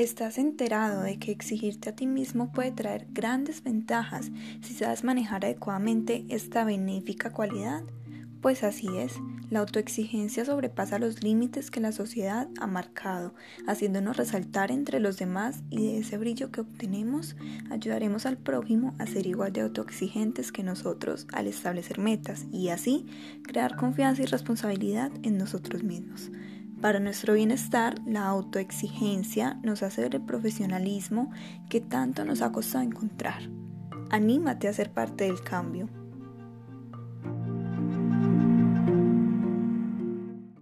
¿Estás enterado de que exigirte a ti mismo puede traer grandes ventajas si sabes manejar adecuadamente esta benéfica cualidad? Pues así es, la autoexigencia sobrepasa los límites que la sociedad ha marcado, haciéndonos resaltar entre los demás y de ese brillo que obtenemos ayudaremos al prójimo a ser igual de autoexigentes que nosotros al establecer metas y así crear confianza y responsabilidad en nosotros mismos. Para nuestro bienestar, la autoexigencia nos hace ver el profesionalismo que tanto nos ha costado encontrar. Anímate a ser parte del cambio.